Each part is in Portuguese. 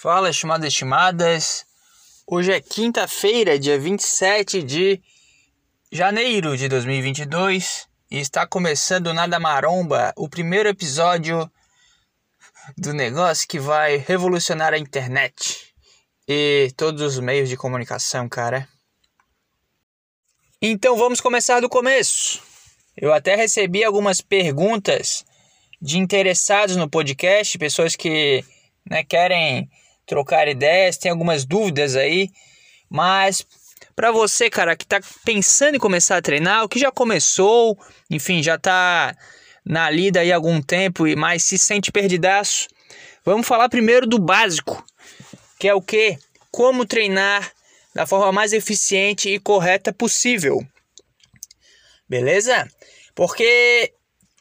Fala, estimadas e estimadas. Hoje é quinta-feira, dia 27 de janeiro de 2022 e está começando Nada Maromba, o primeiro episódio do negócio que vai revolucionar a internet e todos os meios de comunicação, cara. Então vamos começar do começo. Eu até recebi algumas perguntas de interessados no podcast, pessoas que né, querem trocar ideias, tem algumas dúvidas aí, mas para você, cara, que tá pensando em começar a treinar, o que já começou, enfim, já tá na lida aí há algum tempo e mais se sente perdidaço, vamos falar primeiro do básico, que é o que? Como treinar da forma mais eficiente e correta possível. Beleza? Porque,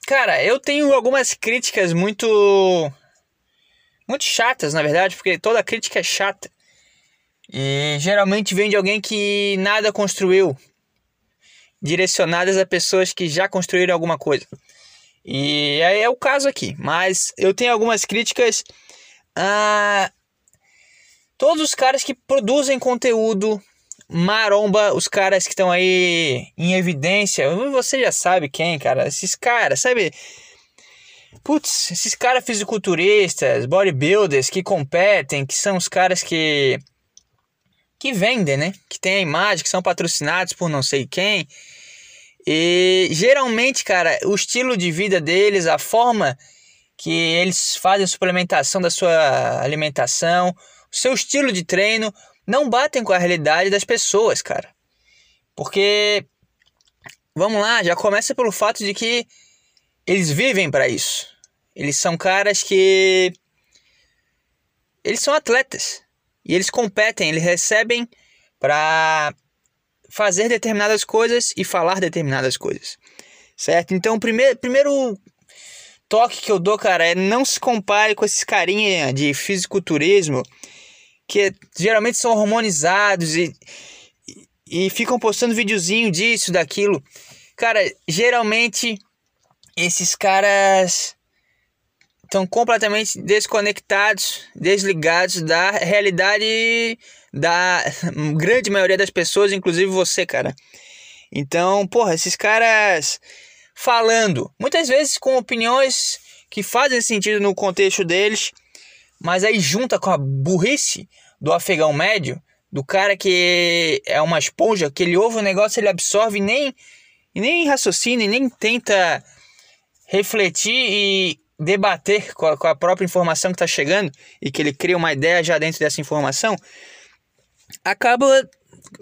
cara, eu tenho algumas críticas muito muito chatas, na verdade, porque toda crítica é chata. E geralmente vem de alguém que nada construiu, direcionadas a pessoas que já construíram alguma coisa. E aí é o caso aqui, mas eu tenho algumas críticas a todos os caras que produzem conteúdo maromba, os caras que estão aí em evidência. Você já sabe quem, cara? Esses caras, sabe? Putz, esses caras fisiculturistas, bodybuilders que competem, que são os caras que. que vendem, né? Que tem a imagem, que são patrocinados por não sei quem. E geralmente, cara, o estilo de vida deles, a forma que eles fazem a suplementação da sua alimentação, o seu estilo de treino, não batem com a realidade das pessoas, cara. Porque, vamos lá, já começa pelo fato de que eles vivem para isso. Eles são caras que eles são atletas e eles competem, eles recebem para fazer determinadas coisas e falar determinadas coisas. Certo? Então, o primeiro, primeiro toque que eu dou, cara, é não se compare com esses carinha de fisiculturismo que geralmente são hormonizados e, e, e ficam postando videozinho disso, daquilo. Cara, geralmente esses caras estão completamente desconectados, desligados da realidade da grande maioria das pessoas, inclusive você, cara. Então, porra, esses caras falando, muitas vezes com opiniões que fazem sentido no contexto deles, mas aí junta com a burrice do afegão médio, do cara que é uma esponja, que ele ouve o negócio, ele absorve e nem, e nem raciocina, e nem tenta refletir e debater com a, com a própria informação que está chegando e que ele cria uma ideia já dentro dessa informação, acaba,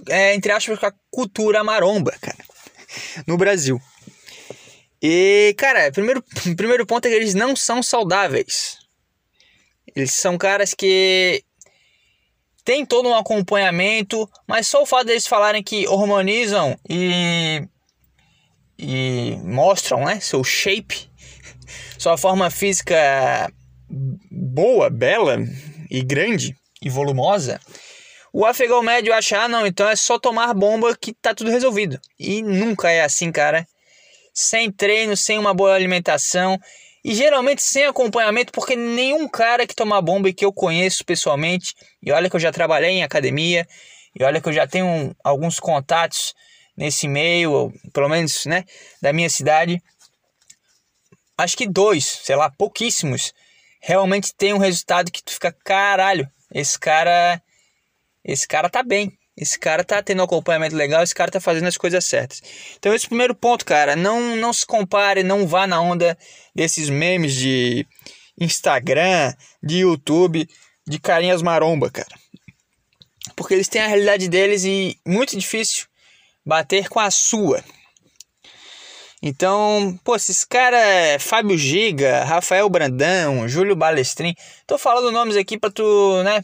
é, entre aspas, com a cultura maromba, cara, no Brasil. E, cara, primeiro, primeiro ponto é que eles não são saudáveis. Eles são caras que tem todo um acompanhamento, mas só o fato deles falarem que hormonizam e e mostram né, seu shape, sua forma física boa, bela e grande e volumosa, o afegão médio acha, ah, não, então é só tomar bomba que tá tudo resolvido. E nunca é assim, cara. Sem treino, sem uma boa alimentação e geralmente sem acompanhamento, porque nenhum cara que toma bomba e que eu conheço pessoalmente, e olha que eu já trabalhei em academia, e olha que eu já tenho alguns contatos nesse meio, pelo menos, né, da minha cidade. Acho que dois, sei lá, pouquíssimos, realmente tem um resultado que tu fica, caralho, esse cara, esse cara tá bem. Esse cara tá tendo um acompanhamento legal, esse cara tá fazendo as coisas certas. Então esse primeiro ponto, cara, não não se compare, não vá na onda desses memes de Instagram, de YouTube, de carinhas maromba, cara. Porque eles têm a realidade deles e muito difícil bater com a sua. Então, pô, esses caras, Fábio Giga, Rafael Brandão, Júlio Balestrin, tô falando nomes aqui para tu, né,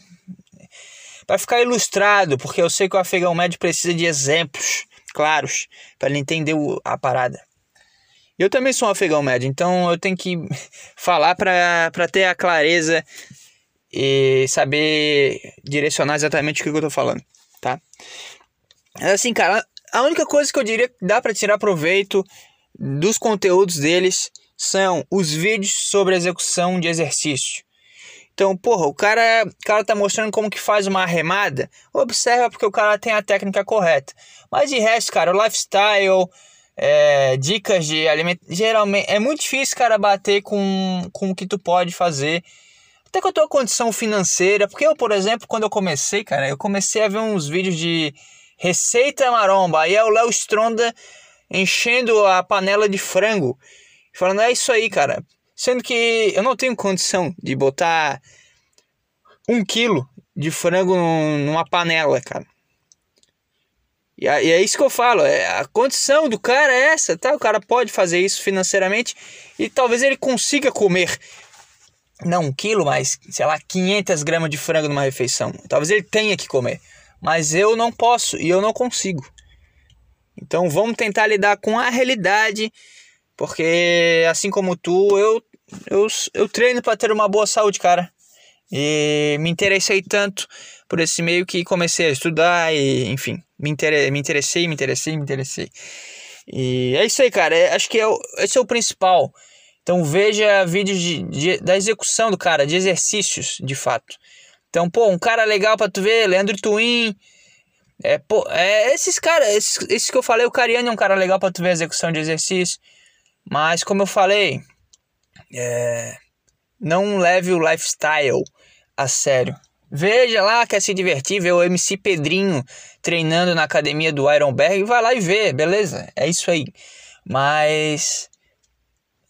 para ficar ilustrado, porque eu sei que o afegão médio precisa de exemplos claros para ele entender a parada. Eu também sou um afegão médio, então eu tenho que falar para ter a clareza e saber direcionar exatamente o que eu tô falando, tá? Assim, cara, a única coisa que eu diria que dá para tirar proveito dos conteúdos deles são os vídeos sobre execução de exercício. Então, porra, o cara, o cara tá mostrando como que faz uma arremada. Observa porque o cara tem a técnica correta. Mas de resto, cara, o lifestyle, é, dicas de alimento. Geralmente é muito difícil, cara, bater com, com o que tu pode fazer. Até com a tua condição financeira. Porque eu, por exemplo, quando eu comecei, cara, eu comecei a ver uns vídeos de receita maromba. Aí é o Léo Stronda enchendo a panela de frango. Falando, é isso aí, cara. Sendo que eu não tenho condição de botar um quilo de frango numa panela, cara. E é isso que eu falo, é, a condição do cara é essa, tá? O cara pode fazer isso financeiramente e talvez ele consiga comer, não um quilo, mas, sei lá, 500 gramas de frango numa refeição. Talvez ele tenha que comer, mas eu não posso e eu não consigo. Então vamos tentar lidar com a realidade, porque assim como tu, eu, eu, eu treino para ter uma boa saúde, cara. E me interessei tanto por esse meio que comecei a estudar e, enfim, me, inter... me interessei, me interessei, me interessei. E é isso aí, cara. É, acho que é o... esse é o principal. Então veja vídeos de, de, da execução do cara, de exercícios, de fato. Então, pô, um cara legal pra tu ver, Leandro Twin. É, pô, é, esses caras, esses, esses que eu falei, o Cariani é um cara legal pra tu ver a execução de exercício. Mas, como eu falei, é, não leve o lifestyle a sério. Veja lá, quer se divertir, vê o MC Pedrinho treinando na academia do Ironberg, vai lá e vê, beleza? É isso aí. Mas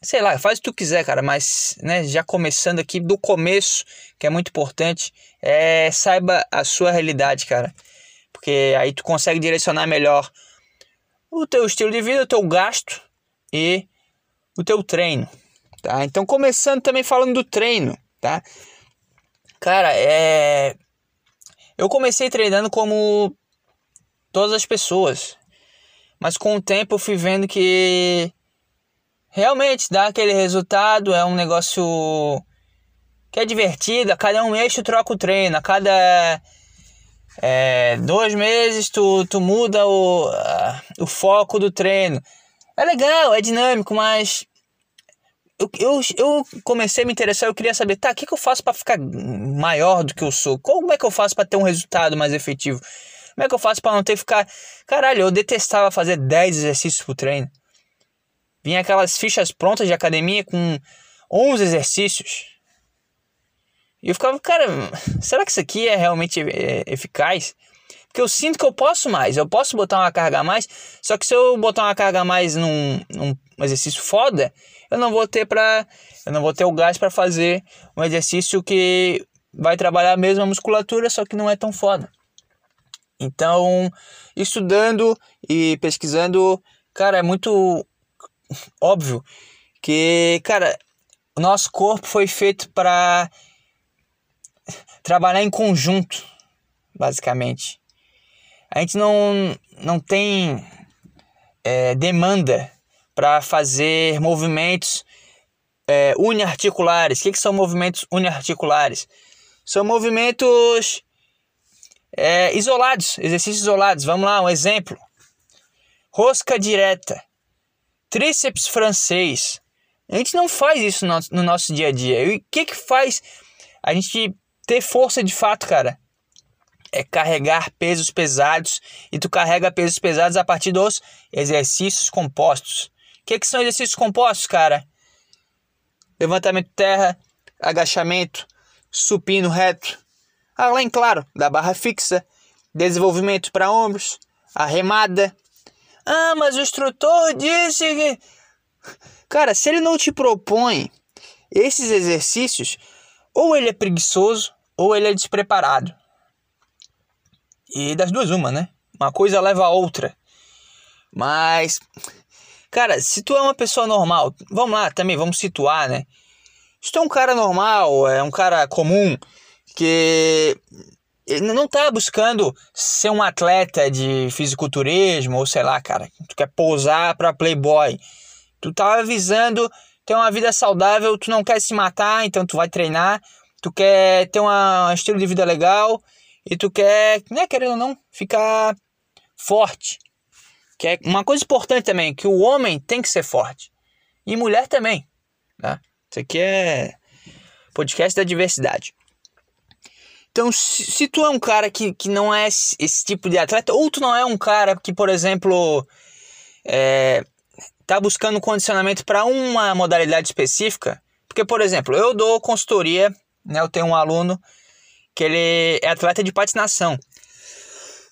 sei lá, faz o que tu quiser, cara, mas, né, já começando aqui do começo, que é muito importante, é saiba a sua realidade, cara. Porque aí tu consegue direcionar melhor o teu estilo de vida, o teu gasto e o teu treino, tá? Então começando também falando do treino, tá? Cara, é. Eu comecei treinando como todas as pessoas. Mas com o tempo eu fui vendo que realmente dá aquele resultado, é um negócio que é divertido. A cada um mês tu troca o treino, a cada é, dois meses tu, tu muda o, o foco do treino. É legal, é dinâmico, mas eu, eu, eu comecei a me interessar, eu queria saber, tá, o que, que eu faço para ficar maior do que eu sou? Como é que eu faço para ter um resultado mais efetivo? Como é que eu faço para não ter que ficar. Caralho, eu detestava fazer 10 exercícios por treino. Vinha aquelas fichas prontas de academia com 11 exercícios. E eu ficava, cara, será que isso aqui é realmente é, eficaz? Porque eu sinto que eu posso mais, eu posso botar uma carga a mais, só que se eu botar uma carga a mais num, num exercício foda, eu não vou ter para eu não vou ter o gás para fazer um exercício que vai trabalhar a mesma musculatura, só que não é tão foda. Então, estudando e pesquisando, cara, é muito óbvio que, cara, o nosso corpo foi feito para trabalhar em conjunto, basicamente. A gente não, não tem é, demanda para fazer movimentos é, uniarticulares. O que, que são movimentos uniarticulares? São movimentos é, isolados, exercícios isolados. Vamos lá, um exemplo: rosca direta, tríceps francês. A gente não faz isso no, no nosso dia a dia. E o que, que faz a gente ter força de fato, cara? é carregar pesos pesados e tu carrega pesos pesados a partir dos exercícios compostos. O que, que são exercícios compostos, cara? Levantamento terra, agachamento, supino reto, além, claro, da barra fixa, desenvolvimento para ombros, arremada. Ah, mas o instrutor disse que. Cara, se ele não te propõe esses exercícios, ou ele é preguiçoso ou ele é despreparado. E das duas, uma, né? Uma coisa leva a outra. Mas, cara, se tu é uma pessoa normal, vamos lá também, vamos situar, né? Se tu é um cara normal, é um cara comum, que não tá buscando ser um atleta de fisiculturismo, ou sei lá, cara, tu quer pousar pra playboy. Tu tá visando ter uma vida saudável, tu não quer se matar, então tu vai treinar. Tu quer ter uma, um estilo de vida legal, e tu quer, né, querendo ou não, ficar forte. Que é uma coisa importante também, que o homem tem que ser forte. E mulher também. Né? Isso aqui é podcast da diversidade. Então, se, se, tu é um cara que, que não é esse, esse, tipo de atleta, ou tu não é um cara que, por exemplo, é, tá buscando condicionamento para uma modalidade específica, porque, por exemplo, eu dou consultoria, né, eu tenho um aluno que ele é atleta de patinação.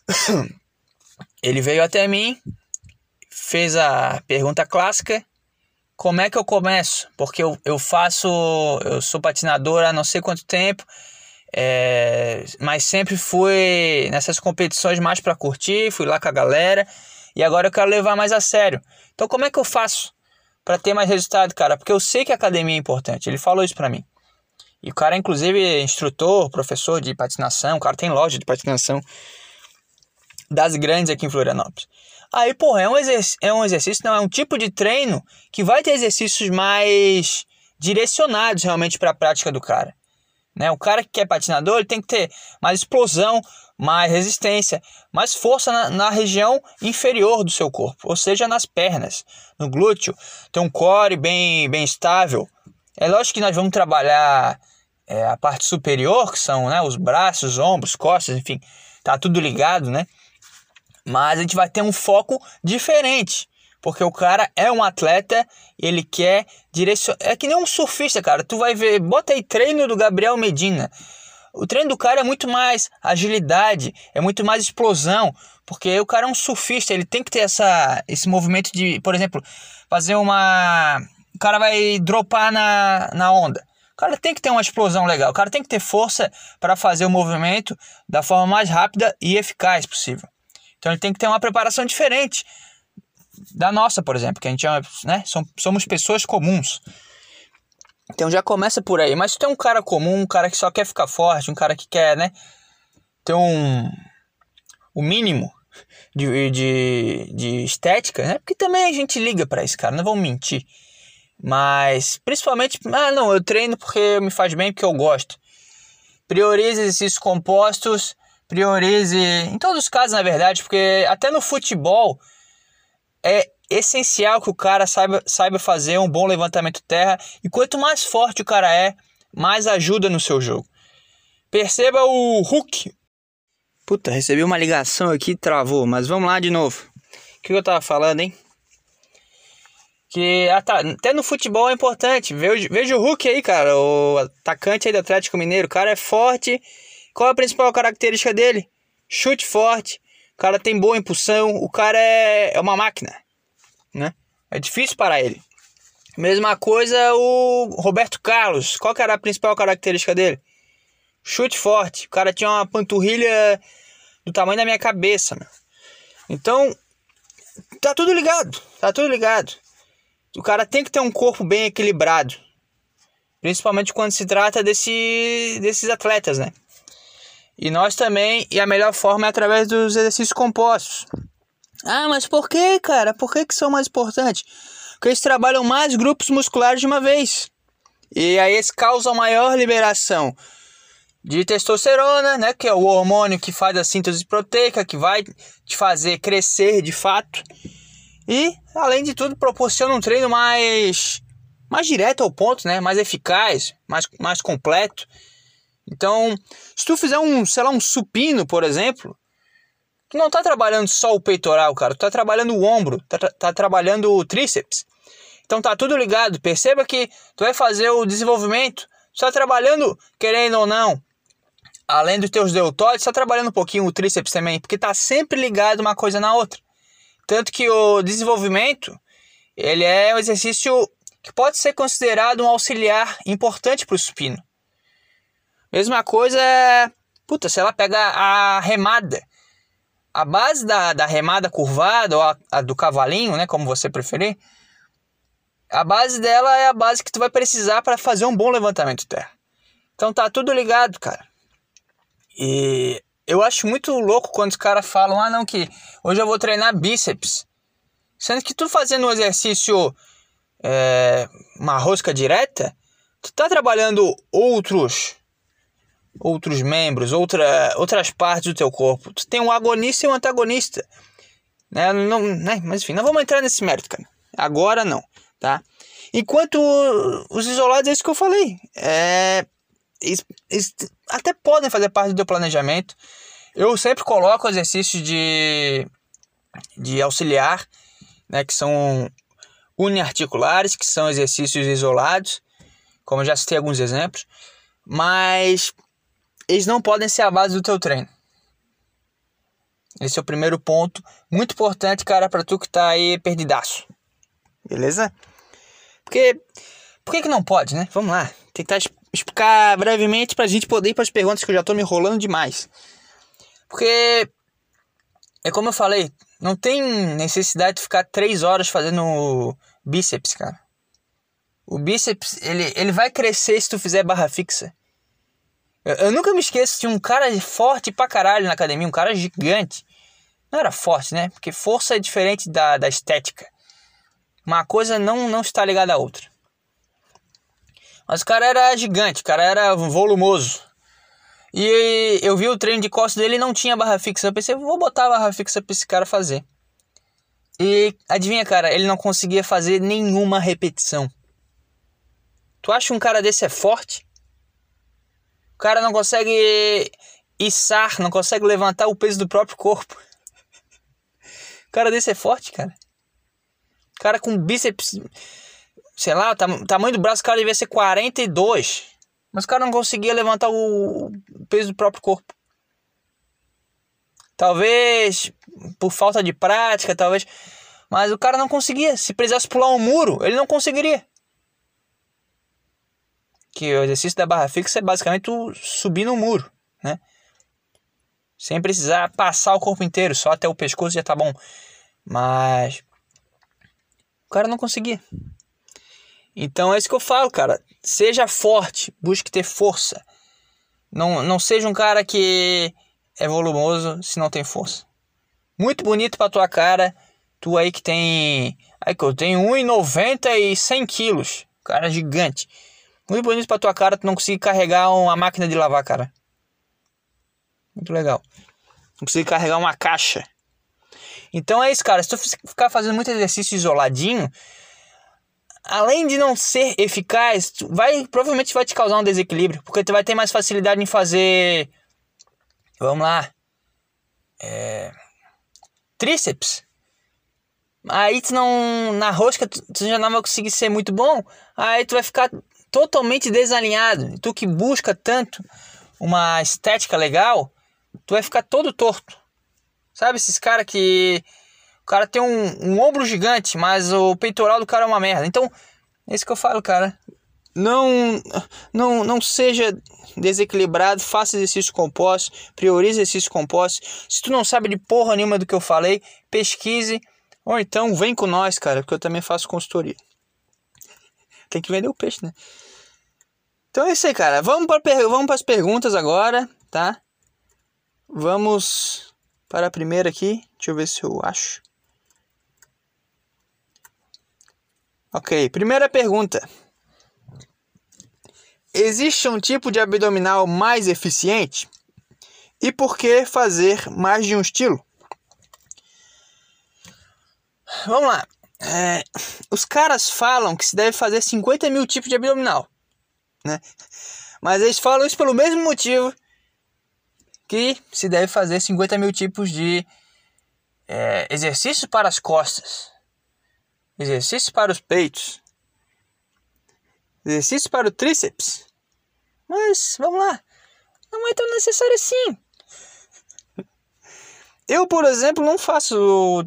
ele veio até mim, fez a pergunta clássica, como é que eu começo? Porque eu, eu faço, eu sou patinador há não sei quanto tempo, é, mas sempre fui nessas competições mais para curtir, fui lá com a galera e agora eu quero levar mais a sério. Então como é que eu faço para ter mais resultado, cara? Porque eu sei que a academia é importante. Ele falou isso para mim. E o cara inclusive é instrutor, professor de patinação, o cara tem loja de patinação das grandes aqui em Florianópolis. Aí, porra, é um, é um exercício, não, é um tipo de treino que vai ter exercícios mais direcionados realmente para a prática do cara. Né? O cara que quer patinador ele tem que ter mais explosão, mais resistência, mais força na, na, região inferior do seu corpo, ou seja, nas pernas, no glúteo, ter um core bem, bem estável. É lógico que nós vamos trabalhar é, a parte superior, que são né, os braços, ombros, costas, enfim, tá tudo ligado, né? Mas a gente vai ter um foco diferente. Porque o cara é um atleta, ele quer direcionar. É que nem um surfista, cara. Tu vai ver, bota aí treino do Gabriel Medina. O treino do cara é muito mais agilidade, é muito mais explosão, porque o cara é um surfista, ele tem que ter essa, esse movimento de, por exemplo, fazer uma. O cara vai dropar na, na onda. O cara tem que ter uma explosão legal, o cara tem que ter força para fazer o movimento da forma mais rápida e eficaz possível. Então ele tem que ter uma preparação diferente da nossa, por exemplo, que a gente é, né, somos pessoas comuns. Então já começa por aí. Mas se é um cara comum, um cara que só quer ficar forte, um cara que quer, né, ter um o mínimo de, de, de estética, né? Porque também a gente liga para esse cara, não vamos mentir. Mas principalmente, ah, não, eu treino porque me faz bem, porque eu gosto. Priorize exercícios compostos, priorize, em todos os casos, na verdade, porque até no futebol é essencial que o cara saiba, saiba fazer um bom levantamento terra e quanto mais forte o cara é, mais ajuda no seu jogo. Perceba o Hulk. Puta, recebi uma ligação aqui e travou, mas vamos lá de novo. O que eu tava falando, hein? Que ah, tá, até no futebol é importante. Veja, veja o Hulk aí, cara, o atacante aí do Atlético Mineiro. O cara é forte. Qual é a principal característica dele? Chute forte, cara tem boa impulsão, o cara é, é uma máquina, né? É difícil para ele. Mesma coisa o Roberto Carlos. Qual que era a principal característica dele? Chute forte. O cara tinha uma panturrilha do tamanho da minha cabeça, meu. Então, tá tudo ligado. Tá tudo ligado. O cara tem que ter um corpo bem equilibrado. Principalmente quando se trata desse, desses atletas, né? E nós também, e a melhor forma é através dos exercícios compostos. Ah, mas por que, cara? Por que, que são mais importantes? Porque eles trabalham mais grupos musculares de uma vez. E aí eles causam maior liberação de testosterona, né, que é o hormônio que faz a síntese proteica, que vai te fazer crescer de fato. E, além de tudo, proporciona um treino mais mais direto ao ponto, né, mais eficaz, mais, mais completo. Então, se tu fizer um, sei lá, um supino, por exemplo, tu não tá trabalhando só o peitoral, cara, tu tá trabalhando o ombro, tá, tá trabalhando o tríceps. Então tá tudo ligado. Perceba que tu vai fazer o desenvolvimento, tu tá trabalhando, querendo ou não, além dos teus deltóides, tá trabalhando um pouquinho o tríceps também, porque tá sempre ligado uma coisa na outra. Tanto que o desenvolvimento, ele é um exercício que pode ser considerado um auxiliar importante para o supino. Mesma coisa é. Puta, se ela pega a remada. A base da, da remada curvada, ou a, a do cavalinho, né? Como você preferir. A base dela é a base que tu vai precisar para fazer um bom levantamento de terra. Então tá tudo ligado, cara. E eu acho muito louco quando os caras falam: ah, não, que hoje eu vou treinar bíceps. Sendo que tu fazendo um exercício, é, uma rosca direta, tu tá trabalhando outros outros membros, outra, outras partes do teu corpo. Tu tem um agonista e um antagonista. Né? Não, né? Mas enfim, não vamos entrar nesse mérito, cara. Agora não, tá? Enquanto os isolados, é isso que eu falei. É, eles, eles até podem fazer parte do teu planejamento. Eu sempre coloco exercícios de, de auxiliar, né, que são uniarticulares, que são exercícios isolados, como eu já citei alguns exemplos, mas eles não podem ser a base do teu treino. Esse é o primeiro ponto, muito importante, cara, para tu que tá aí perdidaço. Beleza? Porque por que, que não pode, né? Vamos lá. Tentar explicar brevemente pra gente poder ir para as perguntas que eu já tô me enrolando demais. Porque é como eu falei, não tem necessidade de ficar três horas fazendo bíceps, cara. O bíceps, ele, ele vai crescer se tu fizer barra fixa. Eu, eu, nunca me esqueço de um cara forte pra caralho na academia, um cara gigante. Não era forte, né? Porque força é diferente da, da estética. Uma coisa não, não está ligada à outra. Mas o cara era gigante, o cara era volumoso. E eu vi o treino de costas dele não tinha barra fixa. Eu pensei, vou botar a barra fixa pra esse cara fazer. E adivinha, cara, ele não conseguia fazer nenhuma repetição. Tu acha que um cara desse é forte? Cara não consegue içar, não consegue levantar o peso do próprio corpo. O cara desse é forte, cara. O cara com bíceps, sei lá, o tamanho do braço do cara devia ser 42. Mas o cara não conseguia levantar o peso do próprio corpo. Talvez por falta de prática, talvez. Mas o cara não conseguia. Se precisasse pular um muro, ele não conseguiria. Que o exercício da barra fixa é basicamente tu subir no muro, né? Sem precisar passar o corpo inteiro, só até o pescoço já tá bom. Mas o cara não conseguia. Então é isso que eu falo, cara. Seja forte, busque ter força. Não, não seja um cara que é volumoso se não tem força. Muito bonito pra tua cara. Tu aí que tem. Aí que eu tenho 1,90 e 100 quilos. Cara gigante. Muito bonito pra tua cara tu não conseguir carregar uma máquina de lavar, cara. Muito legal. Não conseguir carregar uma caixa. Então é isso, cara. Se tu ficar fazendo muito exercício isoladinho, além de não ser eficaz, vai provavelmente vai te causar um desequilíbrio, porque tu vai ter mais facilidade em fazer vamos lá, é, tríceps. Aí tu não na rosca tu, tu, já não vai conseguir ser muito bom, aí tu vai ficar totalmente desalinhado. Tu que busca tanto uma estética legal, tu vai ficar todo torto. Sabe esses caras que cara tem um, um ombro gigante, mas o peitoral do cara é uma merda. Então, é isso que eu falo, cara. Não, não, não seja desequilibrado, faça exercício composto, priorize exercício composto. Se tu não sabe de porra nenhuma do que eu falei, pesquise ou então vem com nós, cara, porque eu também faço consultoria. Tem que vender o peixe, né? Então é isso aí, cara. Vamos para vamos para as perguntas agora, tá? Vamos para a primeira aqui. Deixa eu ver se eu acho. Ok, primeira pergunta. Existe um tipo de abdominal mais eficiente? E por que fazer mais de um estilo? Vamos lá. É, os caras falam que se deve fazer 50 mil tipos de abdominal, né? Mas eles falam isso pelo mesmo motivo que se deve fazer 50 mil tipos de é, exercícios para as costas. Exercício para os peitos. Exercício para o tríceps. Mas, vamos lá. Não é tão necessário assim. Eu, por exemplo, não faço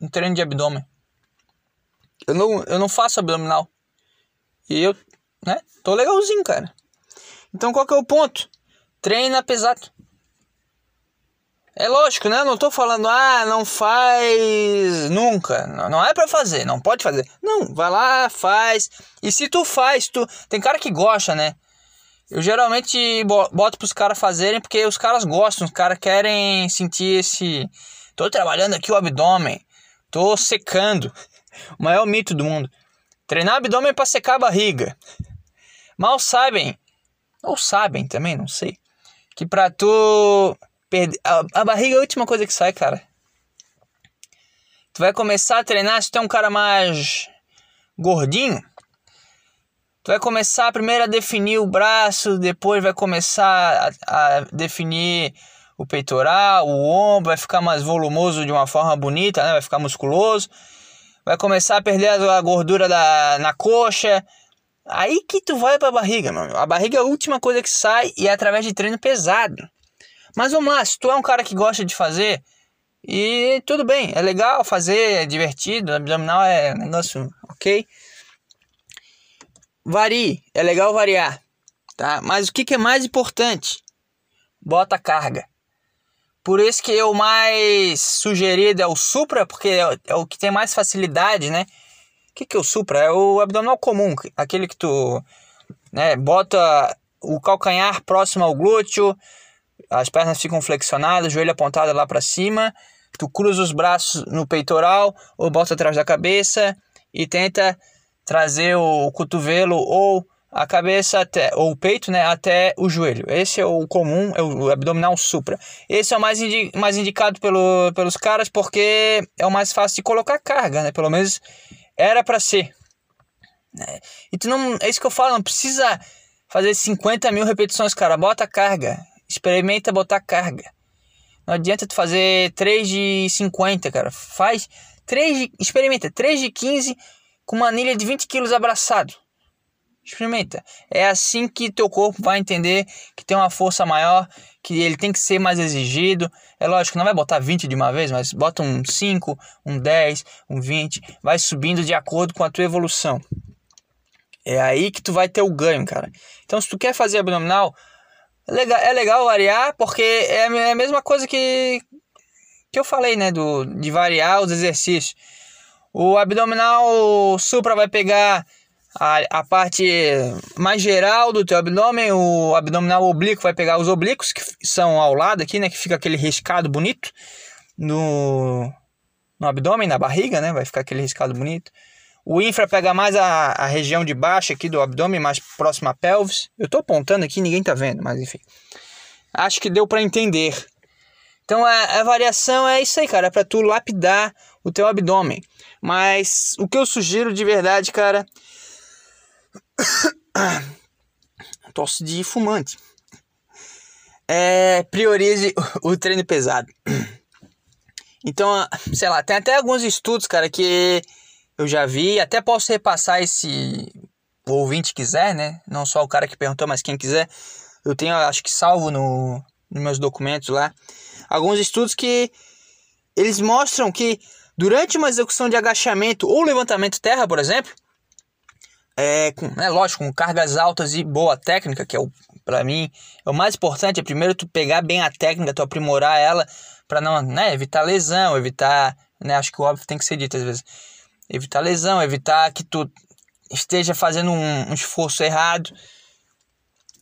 um treino de abdômen. Eu não, eu não faço abdominal. E eu, né, tô legalzinho, cara. Então qual que é o ponto? Treina pesado. É lógico, né? Eu não tô falando, ah, não faz nunca. Não, é para fazer, não pode fazer. Não, vai lá, faz. E se tu faz, tu. Tem cara que gosta, né? Eu geralmente boto pros caras fazerem porque os caras gostam, os caras querem sentir esse. Tô trabalhando aqui o abdômen, tô secando. O maior mito do mundo. Treinar abdômen pra secar a barriga. Mal sabem, ou sabem também, não sei, que pra tu Perder... A, a barriga é a última coisa que sai, cara. Tu vai começar a treinar, se tu é um cara mais gordinho, Tu vai começar primeiro a definir o braço, depois vai começar a, a definir o peitoral, o ombro, vai ficar mais volumoso de uma forma bonita, né? vai ficar musculoso. Vai começar a perder a gordura da, na coxa. Aí que tu vai pra barriga, mano. A barriga é a última coisa que sai e é através de treino pesado. Mas vamos lá, se tu é um cara que gosta de fazer, e tudo bem, é legal fazer, é divertido, abdominal é negócio ok. Varie, é legal variar, tá? Mas o que, que é mais importante? Bota carga. Por isso que o mais sugerido é o Supra, porque é, é o que tem mais facilidade, né? O que, que é o Supra? É o abdominal comum, aquele que tu né, bota o calcanhar próximo ao glúteo, as pernas ficam flexionadas, joelho apontado lá para cima, tu cruza os braços no peitoral ou bota atrás da cabeça e tenta trazer o cotovelo ou a cabeça até ou o peito, né, até o joelho. Esse é o comum, é o abdominal supra. Esse é o mais, indi mais indicado pelo, pelos caras porque é o mais fácil de colocar carga, né? Pelo menos era para ser. É. E tu não, é isso que eu falo, não precisa fazer 50 mil repetições, cara. Bota carga. Experimenta botar carga. Não adianta tu fazer 3 de 50, cara. Faz 3 de, experimenta 3 de 15 com uma anilha de 20 quilos abraçado. Experimenta. É assim que teu corpo vai entender que tem uma força maior, que ele tem que ser mais exigido. É lógico, não vai botar 20 de uma vez, mas bota um 5, um 10, um 20, vai subindo de acordo com a tua evolução. É aí que tu vai ter o ganho, cara. Então, se tu quer fazer abdominal, é legal, é legal variar, porque é, é a mesma coisa que, que eu falei, né? Do, de variar os exercícios. O abdominal supra vai pegar a, a parte mais geral do teu abdômen, o abdominal oblíquo vai pegar os oblíquos, que são ao lado aqui, né? Que fica aquele riscado bonito no, no abdômen, na barriga, né? Vai ficar aquele riscado bonito. O infra pega mais a, a região de baixo aqui do abdômen, mais próximo à pelvis. Eu tô apontando aqui, ninguém tá vendo, mas enfim. Acho que deu para entender. Então a, a, variação é isso aí, cara, é para tu lapidar o teu abdômen. Mas o que eu sugiro de verdade, cara, tosse de fumante. É, priorize o treino pesado. Então, sei lá, tem até alguns estudos, cara, que eu já vi, até posso repassar esse o ouvinte quiser, né? Não só o cara que perguntou, mas quem quiser. Eu tenho, acho que salvo no, nos meus documentos lá, alguns estudos que eles mostram que durante uma execução de agachamento ou levantamento terra, por exemplo, é, com, né, lógico, com cargas altas e boa técnica, que é o para mim é o mais importante, é primeiro tu pegar bem a técnica, tu aprimorar ela para não, né, evitar lesão, evitar, né, acho que o óbvio tem que ser dito às vezes evitar lesão, evitar que tu esteja fazendo um, um esforço errado.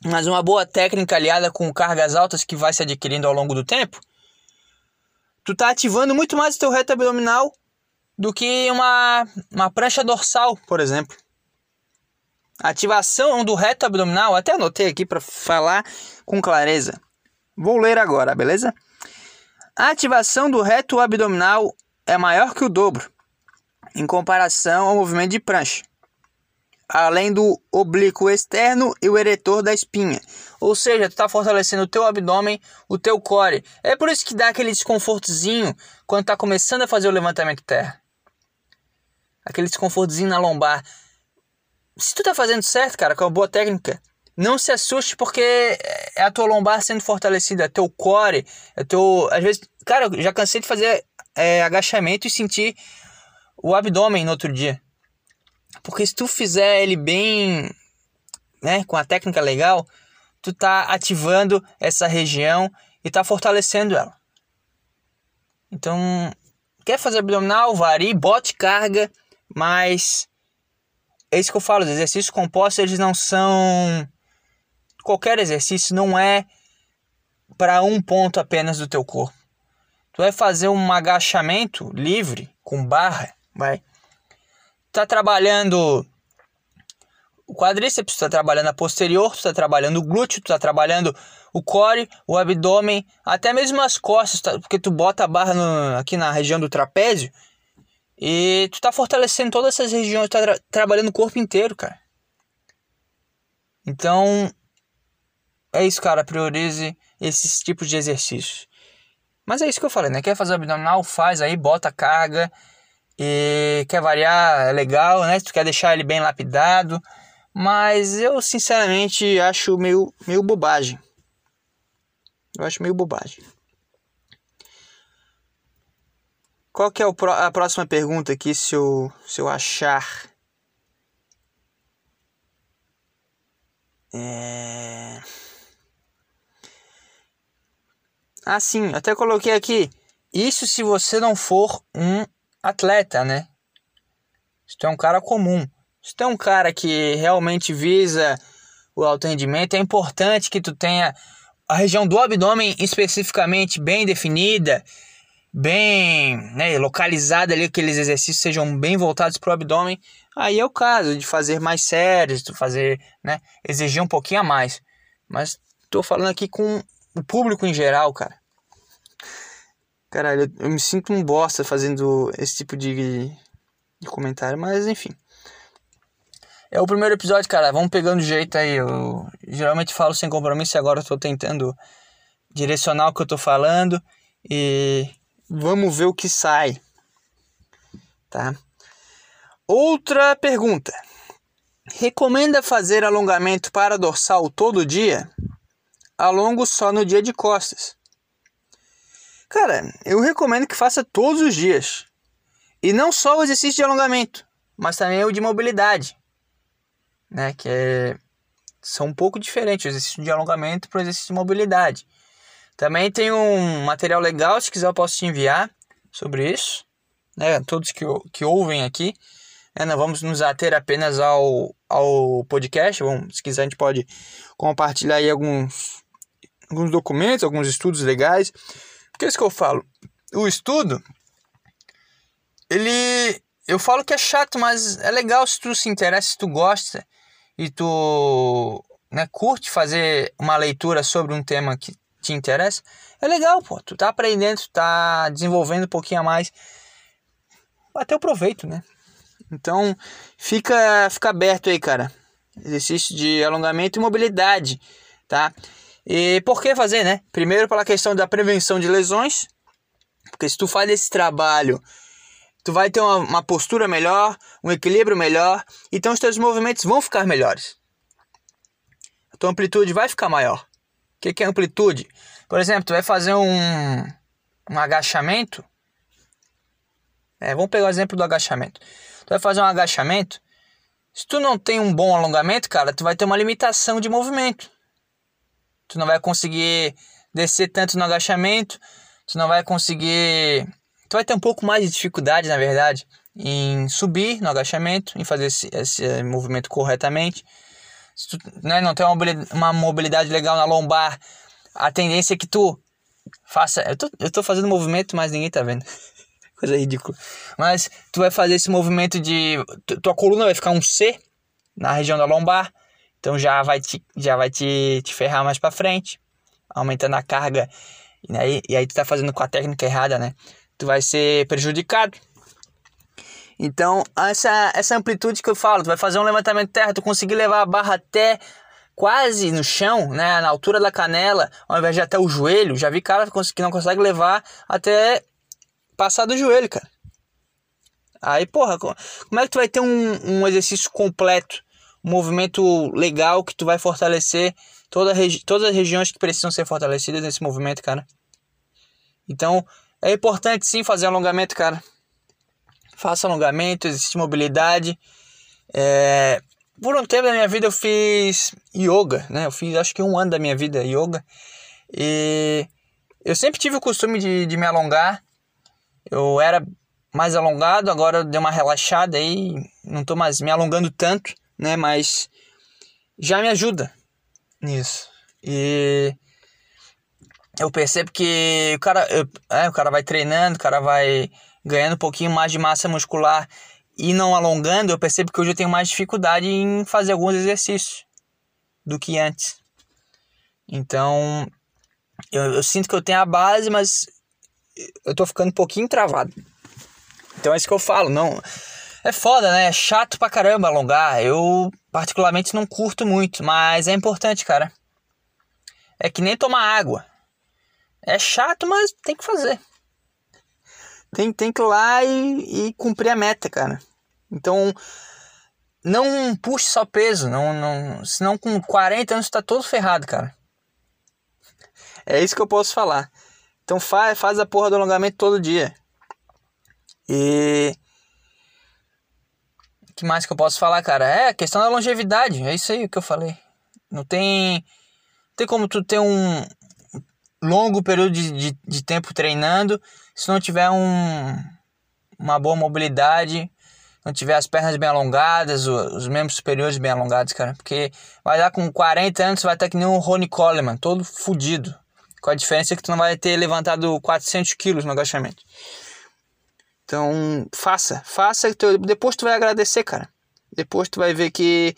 Mas uma boa técnica aliada com cargas altas que vai se adquirindo ao longo do tempo, tu tá ativando muito mais o teu reto abdominal do que uma, uma prancha dorsal, por exemplo. Ativação do reto abdominal, até anotei aqui para falar com clareza. Vou ler agora, beleza? A ativação do reto abdominal é maior que o dobro em comparação ao movimento de prancha, além do oblíquo externo e o eretor da espinha. Ou seja, tu está fortalecendo o teu abdômen, o teu core. É por isso que dá aquele desconfortozinho quando está começando a fazer o levantamento terra. Aquele desconfortozinho na lombar. Se tu tá fazendo certo, cara, com uma boa técnica, não se assuste porque é a tua lombar sendo fortalecida, é teu core, é teu. Às vezes, cara, eu já cansei de fazer é, agachamento e sentir o abdômen no outro dia. Porque se tu fizer ele bem, né, com a técnica legal, tu tá ativando essa região e tá fortalecendo ela. Então, quer fazer abdominal, varie, bote carga, mas é isso que eu falo, os exercícios compostos eles não são qualquer exercício não é para um ponto apenas do teu corpo. Tu vai fazer um agachamento livre com barra, vai. Tá trabalhando o quadríceps, tu tá trabalhando a posterior, tu tá trabalhando o glúteo, tu tá trabalhando o core, o abdômen, até mesmo as costas, tá? porque tu bota a barra no, aqui na região do trapézio e tu tá fortalecendo todas essas regiões, tá tra trabalhando o corpo inteiro, cara. Então, é isso, cara. Priorize esses tipos de exercícios. Mas é isso que eu falei, né? Quer fazer abdominal? Faz aí, bota carga. E quer variar? É legal, né? Se tu quer deixar ele bem lapidado. Mas eu, sinceramente, acho meio, meio bobagem. Eu acho meio bobagem. Qual que é a próxima pergunta aqui, se eu, se eu achar? É... Ah, sim, até coloquei aqui. Isso se você não for um atleta, né? Se tu é um cara comum. Se tu é um cara que realmente visa o alto rendimento, é importante que tu tenha a região do abdômen especificamente bem definida, bem né, localizada ali, aqueles exercícios sejam bem voltados para o abdômen. Aí é o caso de fazer mais séries, de fazer, né, exigir um pouquinho a mais. Mas tô falando aqui com o público em geral, cara. Caralho, eu, eu me sinto um bosta fazendo esse tipo de, de comentário, mas enfim. É o primeiro episódio, cara. Vamos pegando jeito aí. Eu geralmente falo sem compromisso e agora eu tô tentando direcionar o que eu tô falando e vamos ver o que sai. Tá? Outra pergunta. Recomenda fazer alongamento para dorsal todo dia? Alongo só no dia de costas. Cara, eu recomendo que faça todos os dias. E não só o exercício de alongamento, mas também o de mobilidade. Né? Que é... são um pouco diferentes o exercício de alongamento para o exercício de mobilidade. Também tem um material legal, se quiser eu posso te enviar sobre isso. Né? Todos que, que ouvem aqui. Né? Não vamos nos ater apenas ao, ao podcast. Vamos, se quiser, a gente pode compartilhar aí alguns, alguns documentos, alguns estudos legais. Porque é isso que eu falo. O estudo, ele. Eu falo que é chato, mas é legal se tu se interessa, se tu gosta e tu né, curte fazer uma leitura sobre um tema que te interessa. É legal, pô. Tu tá aprendendo, tu tá desenvolvendo um pouquinho a mais. Até o proveito, né? Então, fica, fica aberto aí, cara. Exercício de alongamento e mobilidade, tá? E por que fazer, né? Primeiro pela questão da prevenção de lesões, porque se tu faz esse trabalho, tu vai ter uma, uma postura melhor, um equilíbrio melhor, então os teus movimentos vão ficar melhores. A tua amplitude vai ficar maior. O que, que é amplitude? Por exemplo, tu vai fazer um, um agachamento. É, vamos pegar o exemplo do agachamento. Tu vai fazer um agachamento. Se tu não tem um bom alongamento, cara, tu vai ter uma limitação de movimento tu não vai conseguir descer tanto no agachamento, tu não vai conseguir. Tu vai ter um pouco mais de dificuldade, na verdade, em subir no agachamento, em fazer esse, esse movimento corretamente. Se tu né, não tem uma mobilidade legal na lombar, a tendência é que tu faça. Eu tô, eu tô fazendo movimento, mas ninguém tá vendo. Coisa ridícula. Mas tu vai fazer esse movimento de. Tua coluna vai ficar um C na região da lombar então já vai te, já vai te, te ferrar mais para frente, aumentando a carga. E aí, e aí tu tá fazendo com a técnica errada, né? Tu vai ser prejudicado. Então, essa, essa amplitude que eu falo, tu vai fazer um levantamento de terra, tu conseguir levar a barra até quase no chão, né, na altura da canela, ao invés de até o joelho. Já vi cara que não consegue levar até passar do joelho, cara. Aí, porra, como é que tu vai ter um, um exercício completo um movimento legal que tu vai fortalecer toda todas as regiões que precisam ser fortalecidas nesse movimento, cara. Então, é importante sim fazer alongamento, cara. Faça alongamento, existe mobilidade. É... Por um tempo da minha vida eu fiz yoga, né? Eu fiz acho que um ano da minha vida yoga. E eu sempre tive o costume de, de me alongar. Eu era mais alongado, agora eu dei uma relaxada aí, não tô mais me alongando tanto né? Mas já me ajuda nisso. E eu percebo que o cara, eu, é, o cara vai treinando, o cara vai ganhando um pouquinho mais de massa muscular e não alongando, eu percebo que hoje eu tenho mais dificuldade em fazer alguns exercícios do que antes. Então, eu, eu sinto que eu tenho a base, mas eu tô ficando um pouquinho travado. Então é isso que eu falo, não É foda, né? É chato pra caramba alongar. Eu, particularmente, não curto muito, mas é importante, cara. É que nem tomar água. É chato, mas tem que fazer. Tem, tem que ir lá e, e cumprir a meta, cara. Então, não puxe só peso. Não, não, senão, com 40 anos, tá todo ferrado, cara. É isso que eu posso falar. Então, faz, faz a porra do alongamento todo dia. E que mais que eu posso falar, cara? É a questão da longevidade. É isso aí que eu falei. Não tem. Não tem como tu ter um longo período de, de, de tempo treinando se não tiver um, uma boa mobilidade, não tiver as pernas bem alongadas, os, membros superiores bem alongados, cara. Porque vai dar com 40 anos, vai estar que nem um Ronnie Coleman, todo fudido. Com a diferença que tu não vai ter levantado 400 quilos no agachamento. Então, faça, faça, depois tu vai agradecer, cara. Depois tu vai ver que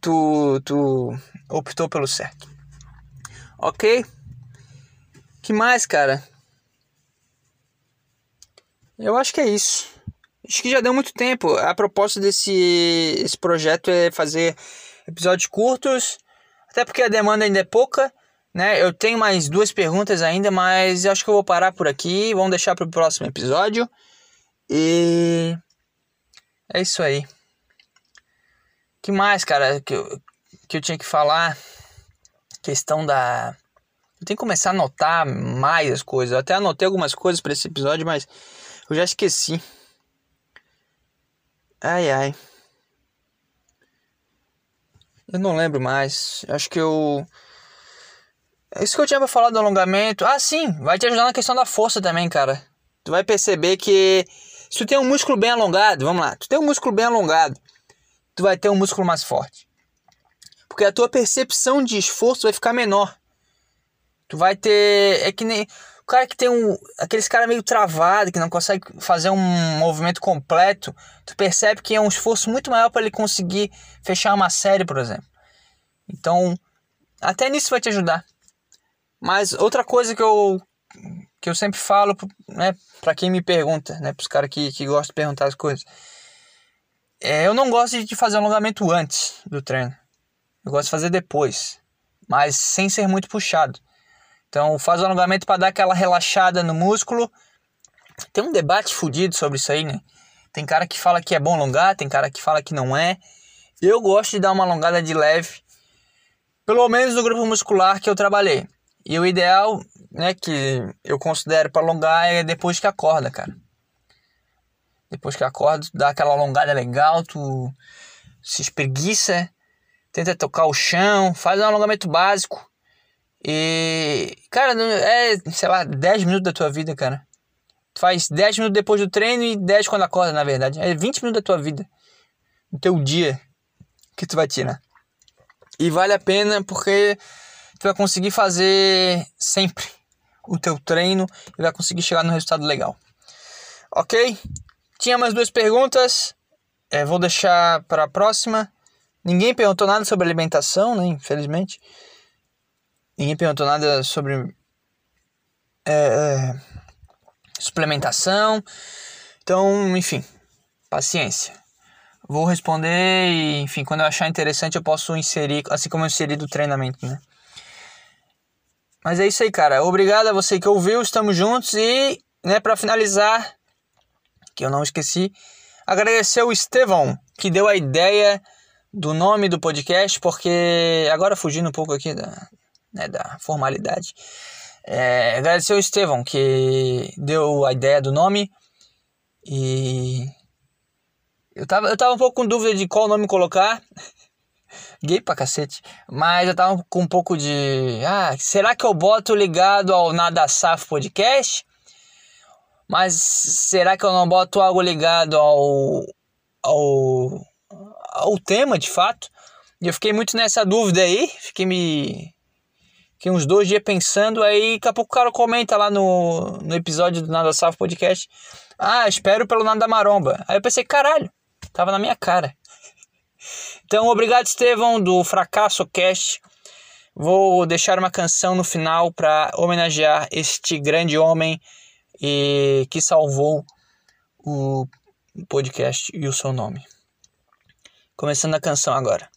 tu, tu optou pelo certo. Ok? Que mais, cara? Eu acho que é isso. Acho que já deu muito tempo. A proposta desse esse projeto é fazer episódios curtos, até porque a demanda ainda é pouca, né? Eu tenho mais duas perguntas ainda, mas acho que eu vou parar por aqui. Vamos deixar para o próximo episódio. E é isso aí. que mais, cara, que eu, que eu tinha que falar? Questão da. Eu tenho que começar a anotar mais as coisas. Eu até anotei algumas coisas para esse episódio, mas eu já esqueci. Ai ai. Eu não lembro mais. Acho que eu. É isso que eu tinha pra falar do alongamento. Ah, sim, vai te ajudar na questão da força também, cara. Tu vai perceber que se tu tem um músculo bem alongado, vamos lá, tu tem um músculo bem alongado, tu vai ter um músculo mais forte. Porque a tua percepção de esforço vai ficar menor. Tu vai ter. É que nem. O cara que tem um. Aqueles cara meio travado, que não consegue fazer um movimento completo, tu percebe que é um esforço muito maior para ele conseguir fechar uma série, por exemplo. Então, até nisso vai te ajudar. Mas outra coisa que eu que eu sempre falo, né, para quem me pergunta, né, para os caras que, que gostam de perguntar as coisas. É, eu não gosto de fazer alongamento antes do treino. Eu gosto de fazer depois, mas sem ser muito puxado. Então, faz o alongamento para dar aquela relaxada no músculo. Tem um debate fodido sobre isso aí, né? Tem cara que fala que é bom alongar, tem cara que fala que não é. Eu gosto de dar uma alongada de leve, pelo menos no grupo muscular que eu trabalhei. E o ideal né, que eu considero para alongar é depois que acorda, cara. Depois que acorda, dá aquela alongada legal, tu se espreguiça, tenta tocar o chão, faz um alongamento básico. E, cara, é, sei lá, 10 minutos da tua vida, cara. Tu faz 10 minutos depois do treino e 10 quando acorda, na verdade. É 20 minutos da tua vida. Do teu dia que tu vai tirar. E vale a pena porque tu vai conseguir fazer sempre o teu treino e vai conseguir chegar no resultado legal. Ok? Tinha mais duas perguntas, é, vou deixar para a próxima. Ninguém perguntou nada sobre alimentação, né? Infelizmente. Ninguém perguntou nada sobre é, é, suplementação. Então, enfim, paciência. Vou responder e, enfim, quando eu achar interessante eu posso inserir, assim como eu inseri do treinamento, né? Mas é isso aí, cara. Obrigado a você que ouviu. Estamos juntos e, né, para finalizar, que eu não esqueci, agradecer o Estevão que deu a ideia do nome do podcast, porque agora fugindo um pouco aqui da, né, da formalidade. É, agradecer o Estevão que deu a ideia do nome e eu tava, eu tava um pouco com dúvida de qual nome colocar gay pra cacete. Mas eu tava com um pouco de. Ah, será que eu boto ligado ao Nada Safo Podcast? Mas será que eu não boto algo ligado ao. ao. ao tema de fato? E eu fiquei muito nessa dúvida aí. Fiquei me. Fiquei uns dois dias pensando, aí daqui a pouco o cara comenta lá no, no episódio do Nada Safo Podcast. Ah, espero pelo Nada Maromba. Aí eu pensei, caralho, tava na minha cara. Então, obrigado, Estevão, do Fracasso Cast. Vou deixar uma canção no final para homenagear este grande homem e que salvou o podcast e o seu nome. Começando a canção agora.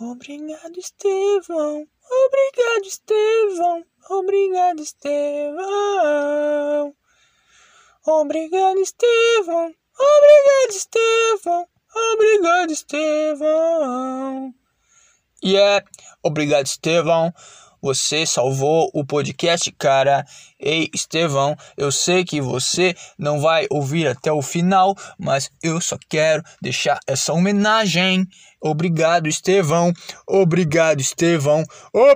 Obrigado, Estevão. Obrigado, Estevão. Obrigado, Estevão. Obrigado, Estevão. Obrigado, Estevão. Obrigado, Estevão. Yeah. é, obrigado, Estevão. Você salvou o podcast, cara. Ei, Estevão, eu sei que você não vai ouvir até o final, mas eu só quero deixar essa homenagem. Obrigado, Estevão. Obrigado, Estevão. Obrigado.